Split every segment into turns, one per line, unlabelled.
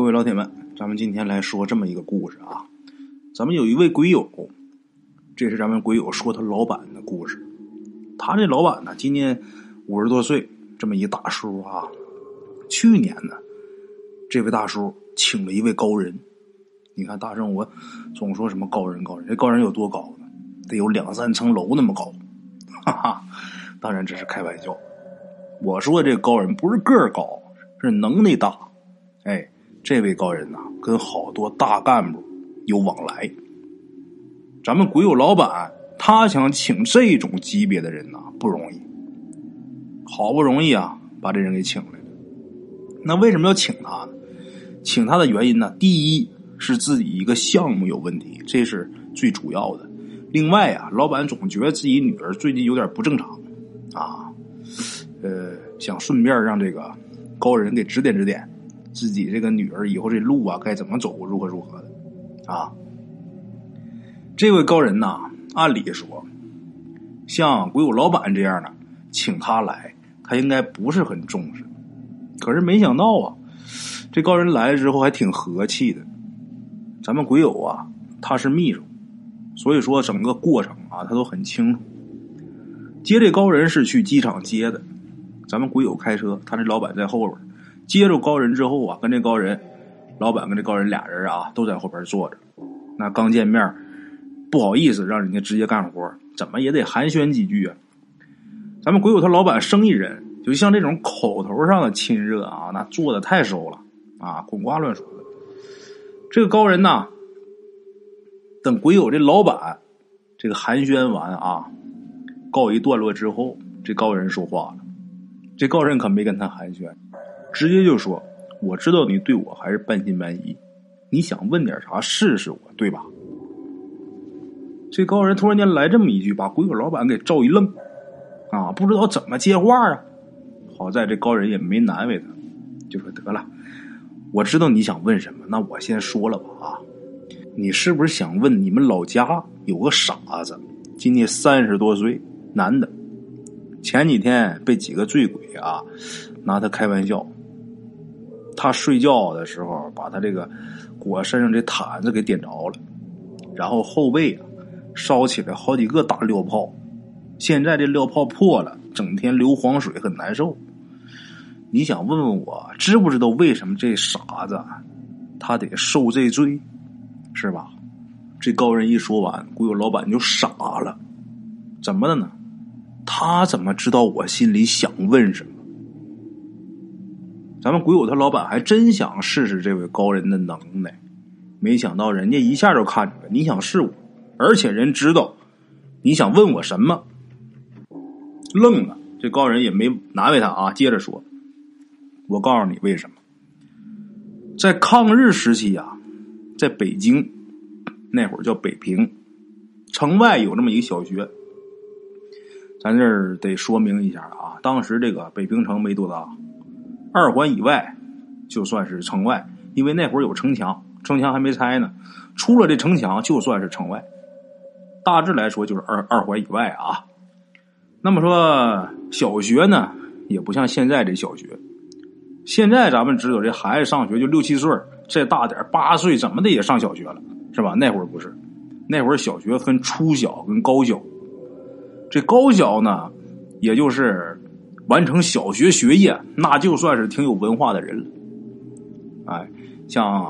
各位老铁们，咱们今天来说这么一个故事啊。咱们有一位鬼友，这是咱们鬼友说他老板的故事。他这老板呢，今年五十多岁，这么一大叔啊。去年呢，这位大叔请了一位高人。你看大圣，我总说什么高人高人，这高人有多高呢？得有两三层楼那么高。哈哈，当然这是开玩笑。我说这高人不是个儿高，是能耐大。哎，这位高人呐，跟好多大干部有往来。咱们鬼友老板他想请这种级别的人呐，不容易。好不容易啊，把这人给请来了。那为什么要请他呢？请他的原因呢？第一是自己一个项目有问题，这是最主要的。另外啊，老板总觉得自己女儿最近有点不正常啊，呃，想顺便让这个高人给指点指点。自己这个女儿以后这路啊该怎么走，如何如何的啊？这位高人呐，按理说，像鬼友老板这样的，请他来，他应该不是很重视。可是没想到啊，这高人来了之后还挺和气的。咱们鬼友啊，他是秘书，所以说整个过程啊，他都很清楚。接这高人是去机场接的，咱们鬼友开车，他这老板在后边。接着高人之后啊，跟这高人老板跟这高人俩人啊，都在后边坐着。那刚见面，不好意思让人家直接干活，怎么也得寒暄几句啊。咱们鬼友他老板生意人，就像这种口头上的亲热啊，那做的太熟了啊，滚瓜乱说的。这个高人呐，等鬼友这老板这个寒暄完啊，告一段落之后，这高人说话了。这高人可没跟他寒暄。直接就说：“我知道你对我还是半信半疑，你想问点啥试试我，对吧？”这高人突然间来这么一句，把鬼友老板给照一愣，啊，不知道怎么接话啊。好在这高人也没难为他，就说：“得了，我知道你想问什么，那我先说了吧啊，你是不是想问你们老家有个傻子，今年三十多岁，男的，前几天被几个醉鬼啊拿他开玩笑。”他睡觉的时候，把他这个裹身上这毯子给点着了，然后后背啊烧起来好几个大燎泡，现在这燎泡破了，整天流黄水，很难受。你想问问我，知不知道为什么这傻子他得受这罪，是吧？这高人一说完，古有老板就傻了，怎么的呢？他怎么知道我心里想问什么？咱们鬼友他老板还真想试试这位高人的能耐，没想到人家一下就看出来你想试我，而且人知道你想问我什么，愣了。这高人也没难为他啊，接着说：“我告诉你为什么，在抗日时期啊，在北京那会儿叫北平，城外有这么一个小学，咱这儿得说明一下啊，当时这个北平城没多大。”二环以外，就算是城外，因为那会儿有城墙，城墙还没拆呢。出了这城墙，就算是城外。大致来说，就是二二环以外啊。那么说，小学呢，也不像现在这小学。现在咱们知道，这孩子上学就六七岁，再大点八岁，怎么的也上小学了，是吧？那会儿不是，那会儿小学分初小跟高小。这高小呢，也就是。完成小学学业，那就算是挺有文化的人了。哎，像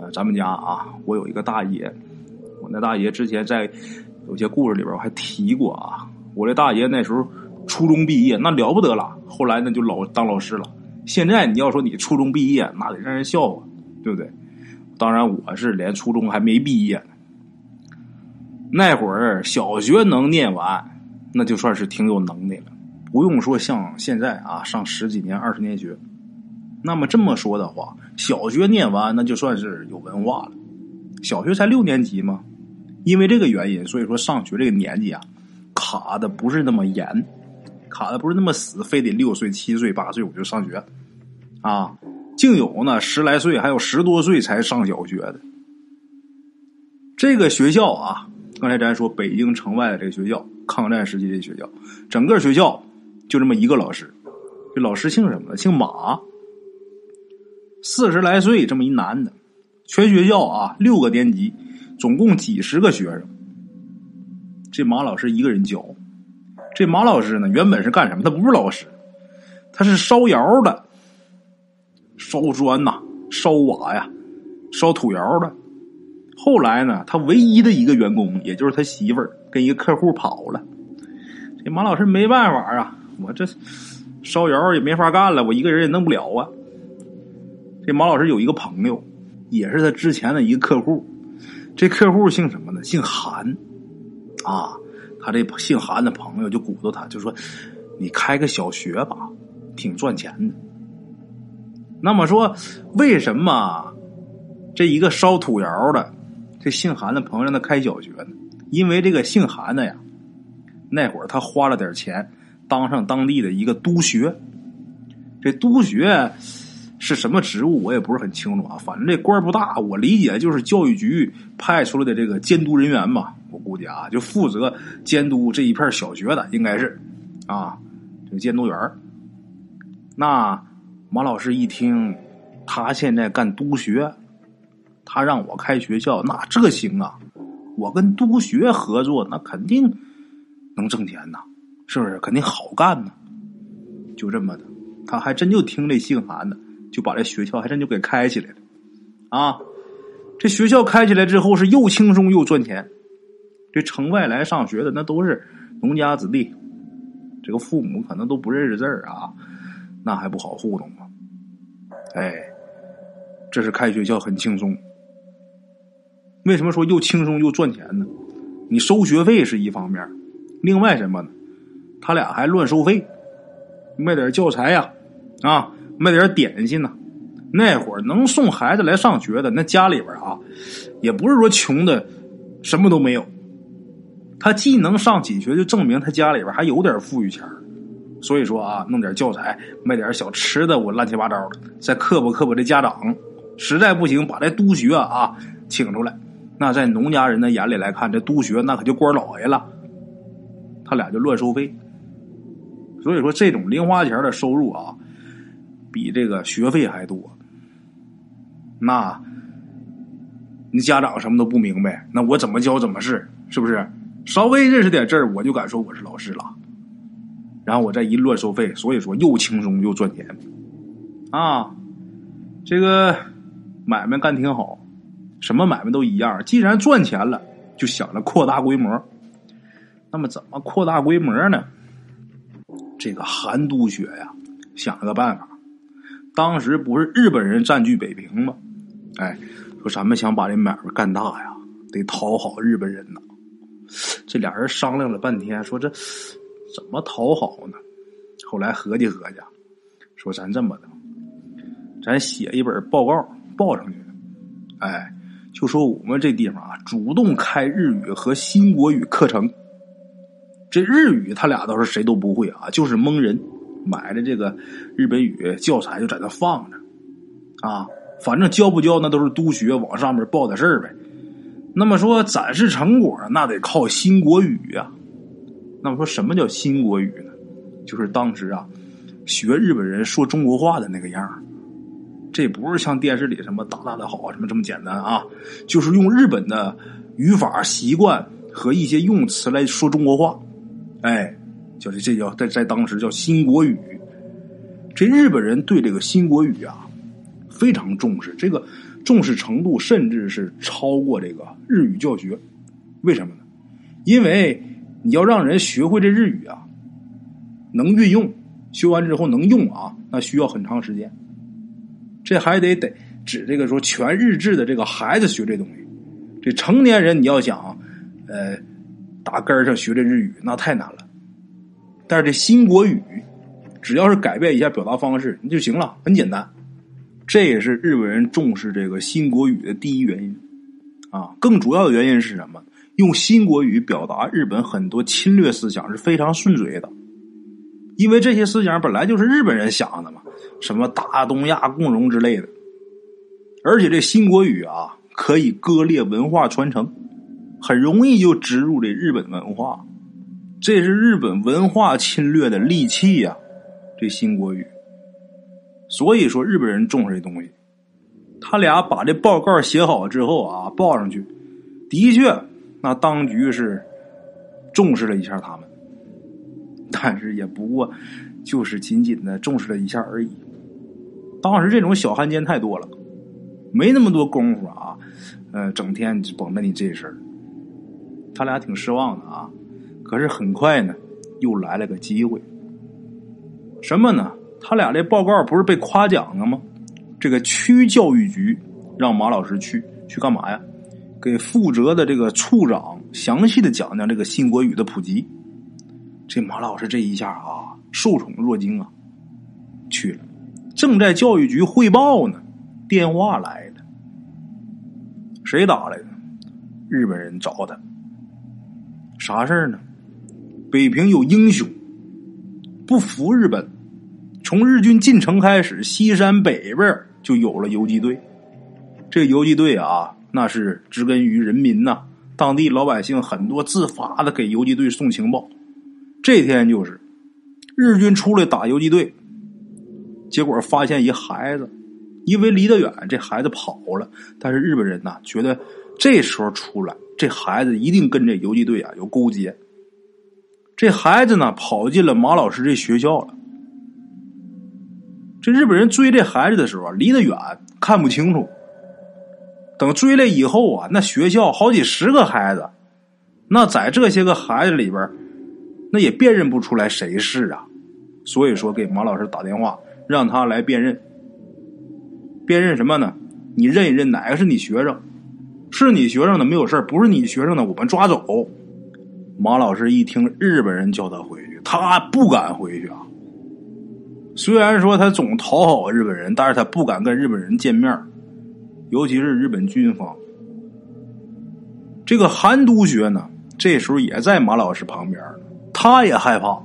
呃咱们家啊，我有一个大爷，我那大爷之前在有些故事里边我还提过啊。我这大爷那时候初中毕业，那了不得了。后来呢就老当老师了。现在你要说你初中毕业，那得让人笑话，对不对？当然我是连初中还没毕业呢。那会儿小学能念完，那就算是挺有能耐了。不用说，像现在啊，上十几年、二十年学，那么这么说的话，小学念完那就算是有文化了。小学才六年级嘛，因为这个原因，所以说上学这个年纪啊，卡的不是那么严，卡的不是那么死，非得六岁、七岁、八岁我就上学啊，竟有呢十来岁还有十多岁才上小学的。这个学校啊，刚才咱说北京城外的这个学校，抗战时期的学校，整个学校。就这么一个老师，这老师姓什么？姓马。四十来岁这么一男的，全学校啊六个年级，总共几十个学生，这马老师一个人教。这马老师呢，原本是干什么？他不是老师，他是烧窑的，烧砖呐，烧瓦呀，烧土窑的。后来呢，他唯一的一个员工，也就是他媳妇儿，跟一个客户跑了。这马老师没办法啊，我这烧窑也没法干了，我一个人也弄不了啊。这马老师有一个朋友，也是他之前的一个客户。这客户姓什么呢？姓韩啊。他这姓韩的朋友就鼓捣他，就说：“你开个小学吧，挺赚钱的。”那么说，为什么这一个烧土窑的这姓韩的朋友让他开小学呢？因为这个姓韩的呀，那会儿他花了点钱，当上当地的一个督学。这督学是什么职务，我也不是很清楚啊。反正这官不大，我理解就是教育局派出来的这个监督人员吧。我估计啊，就负责监督这一片小学的，应该是啊，这个监督员那马老师一听，他现在干督学，他让我开学校，那这行啊！我跟督学合作，那肯定能挣钱呐，是不是？肯定好干呢。就这么的，他还真就听这姓韩的，就把这学校还真就给开起来了啊！这学校开起来之后，是又轻松又赚钱。这城外来上学的那都是农家子弟，这个父母可能都不认识字儿啊，那还不好糊弄吗？哎，这是开学校很轻松。为什么说又轻松又赚钱呢？你收学费是一方面，另外什么呢？他俩还乱收费，卖点教材呀，啊，卖点点心呢。那会儿能送孩子来上学的，那家里边啊，也不是说穷的什么都没有。他既能上起学，就证明他家里边还有点富裕钱所以说啊，弄点教材，卖点小吃的，我乱七八糟的，再刻薄刻薄这家长，实在不行把这督学啊请出来。那在农家人的眼里来看，这督学那可就官老爷了。他俩就乱收费。所以说，这种零花钱的收入啊，比这个学费还多。那，你家长什么都不明白，那我怎么教怎么是，是不是？稍微认识点字儿，我就敢说我是老师了。然后我再一乱收费，所以说又轻松又赚钱，啊，这个买卖干挺好，什么买卖都一样。既然赚钱了，就想着扩大规模。那么怎么扩大规模呢？这个韩督学呀，想了个办法。当时不是日本人占据北平吗？哎，说咱们想把这买卖干大呀，得讨好日本人呐。这俩人商量了半天，说这怎么讨好呢？后来合计合计，说咱这么的，咱写一本报告报上去，哎，就说我们这地方啊，主动开日语和新国语课程。这日语他俩倒是谁都不会啊，就是蒙人买的这个日本语教材就在那放着，啊，反正教不教那都是督学往上面报的事儿呗。那么说展示成果，那得靠新国语啊。那么说什么叫新国语呢？就是当时啊，学日本人说中国话的那个样这不是像电视里什么大大的好什么这么简单啊，就是用日本的语法习惯和一些用词来说中国话。哎，就是这叫在在当时叫新国语。这日本人对这个新国语啊非常重视，这个。重视程度甚至是超过这个日语教学，为什么呢？因为你要让人学会这日语啊，能运用，学完之后能用啊，那需要很长时间。这还得得指这个说全日制的这个孩子学这东西，这成年人你要想，呃，打根上学这日语那太难了。但是这新国语，只要是改变一下表达方式，你就行了，很简单。这也是日本人重视这个新国语的第一原因，啊，更主要的原因是什么？用新国语表达日本很多侵略思想是非常顺嘴的，因为这些思想本来就是日本人想的嘛，什么大东亚共荣之类的，而且这新国语啊，可以割裂文化传承，很容易就植入这日本文化，这是日本文化侵略的利器呀，这新国语。所以说，日本人重视这东西，他俩把这报告写好之后啊，报上去，的确，那当局是重视了一下他们，但是也不过就是仅仅的重视了一下而已。当时这种小汉奸太多了，没那么多功夫啊，呃，整天就绷着你这事儿。他俩挺失望的啊，可是很快呢，又来了个机会。什么呢？他俩这报告不是被夸奖了吗？这个区教育局让马老师去去干嘛呀？给负责的这个处长详细的讲讲这个新国语的普及。这马老师这一下啊，受宠若惊啊，去了。正在教育局汇报呢，电话来了。谁打来的？日本人找他。啥事儿呢？北平有英雄不服日本，从日军进城开始，西山北边就有了游击队。这游击队啊，那是植根于人民呐，当地老百姓很多自发的给游击队送情报。这天就是日军出来打游击队，结果发现一孩子，因为离得远，这孩子跑了。但是日本人呐，觉得这时候出来。这孩子一定跟这游击队啊有勾结。这孩子呢跑进了马老师这学校了。这日本人追这孩子的时候，离得远看不清楚。等追来以后啊，那学校好几十个孩子，那在这些个孩子里边，那也辨认不出来谁是啊。所以说给马老师打电话，让他来辨认。辨认什么呢？你认一认哪个是你学生。是你学生的没有事不是你学生的我们抓走。马老师一听日本人叫他回去，他不敢回去啊。虽然说他总讨好日本人，但是他不敢跟日本人见面，尤其是日本军方。这个韩督学呢，这时候也在马老师旁边他也害怕，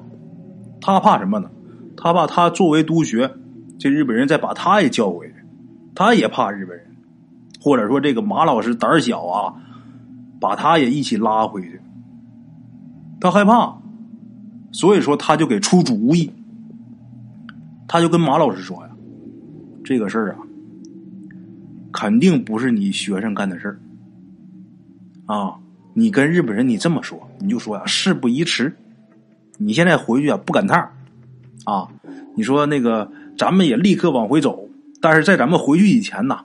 他怕什么呢？他怕他作为督学，这日本人再把他也叫回去，他也怕日本人。或者说，这个马老师胆小啊，把他也一起拉回去。他害怕，所以说他就给出主意。他就跟马老师说呀：“这个事儿啊，肯定不是你学生干的事儿啊！你跟日本人你这么说，你就说呀，事不宜迟，你现在回去啊不赶趟啊！你说那个，咱们也立刻往回走，但是在咱们回去以前呢。”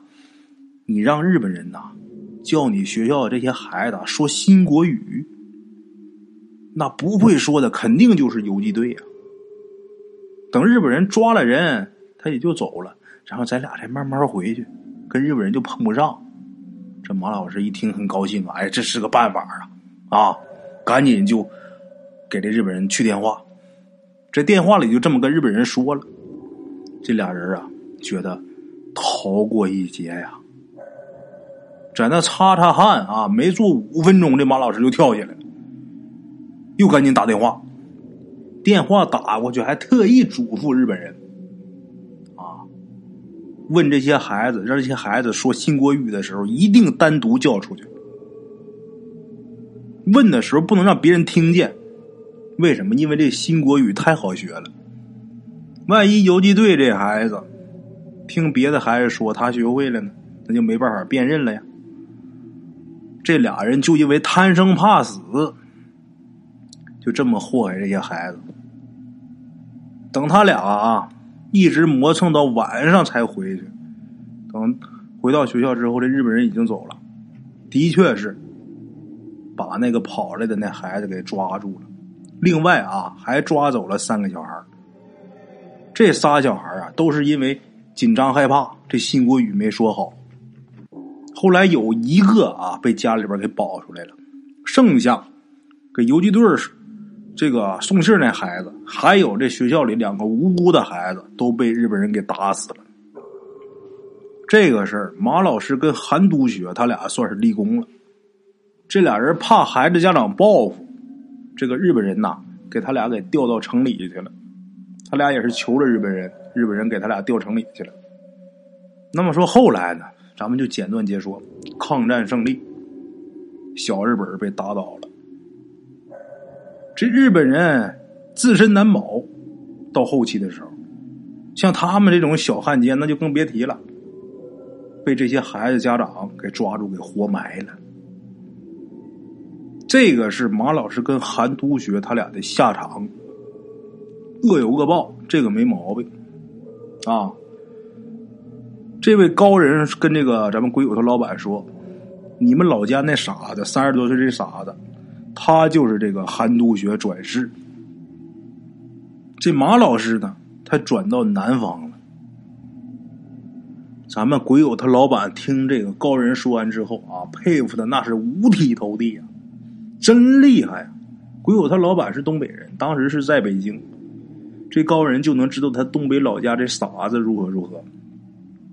你让日本人呐，叫你学校这些孩子说新国语，那不会说的肯定就是游击队呀。等日本人抓了人，他也就走了，然后咱俩再慢慢回去，跟日本人就碰不上。这马老师一听很高兴啊，哎，这是个办法啊！啊，赶紧就给这日本人去电话。这电话里就这么跟日本人说了，这俩人啊，觉得逃过一劫呀。在那擦擦汗啊，没坐五分钟，这马老师就跳下来了，又赶紧打电话。电话打过去，还特意嘱咐日本人啊，问这些孩子，让这些孩子说新国语的时候，一定单独叫出去。问的时候不能让别人听见，为什么？因为这新国语太好学了，万一游击队这孩子听别的孩子说他学会了呢，那就没办法辨认了呀。这俩人就因为贪生怕死，就这么祸害这些孩子。等他俩啊，一直磨蹭到晚上才回去。等回到学校之后，这日本人已经走了。的确是把那个跑来的那孩子给抓住了。另外啊，还抓走了三个小孩这仨小孩啊，都是因为紧张害怕，这新国语没说好。后来有一个啊被家里边给保出来了，剩下给游击队这个送信那孩子，还有这学校里两个无辜的孩子都被日本人给打死了。这个事儿，马老师跟韩督学他俩算是立功了。这俩人怕孩子家长报复，这个日本人呐给他俩给调到城里去了。他俩也是求了日本人，日本人给他俩调城里去了。那么说后来呢？咱们就简短解说，抗战胜利，小日本被打倒了。这日本人自身难保，到后期的时候，像他们这种小汉奸，那就更别提了。被这些孩子家长给抓住，给活埋了。这个是马老师跟韩督学他俩的下场，恶有恶报，这个没毛病啊。这位高人跟这个咱们鬼友他老板说：“你们老家那傻子，三十多岁这傻子，他就是这个韩督学转世。这马老师呢，他转到南方了。咱们鬼友他老板听这个高人说完之后啊，佩服的那是五体投地啊，真厉害啊！鬼友他老板是东北人，当时是在北京，这高人就能知道他东北老家这傻子如何如何。”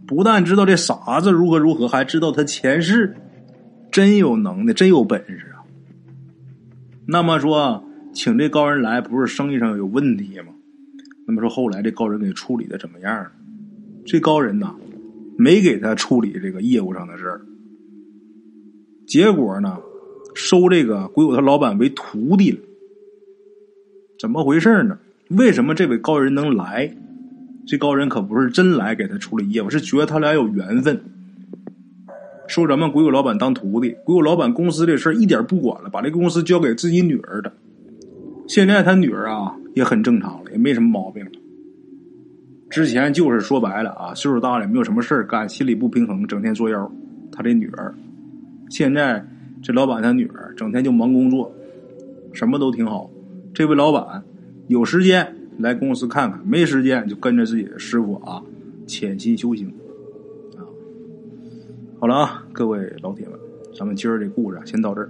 不但知道这傻子如何如何，还知道他前世，真有能耐，真有本事啊！那么说，请这高人来，不是生意上有问题吗？那么说，后来这高人给处理的怎么样了？这高人呐，没给他处理这个业务上的事儿，结果呢，收这个鬼友他老板为徒弟了。怎么回事呢？为什么这位高人能来？这高人可不是真来给他处理业务，是觉得他俩有缘分，收咱们鬼谷老板当徒弟。鬼谷老板公司这事儿一点不管了，把这公司交给自己女儿的。现在他女儿啊也很正常了，也没什么毛病。之前就是说白了啊，岁数大了没有什么事干，心里不平衡，整天作妖。他这女儿，现在这老板他女儿整天就忙工作，什么都挺好。这位老板有时间。来公司看看，没时间就跟着自己的师傅啊，潜心修行啊。好了啊，各位老铁们，咱们今儿这故事啊，先到这儿。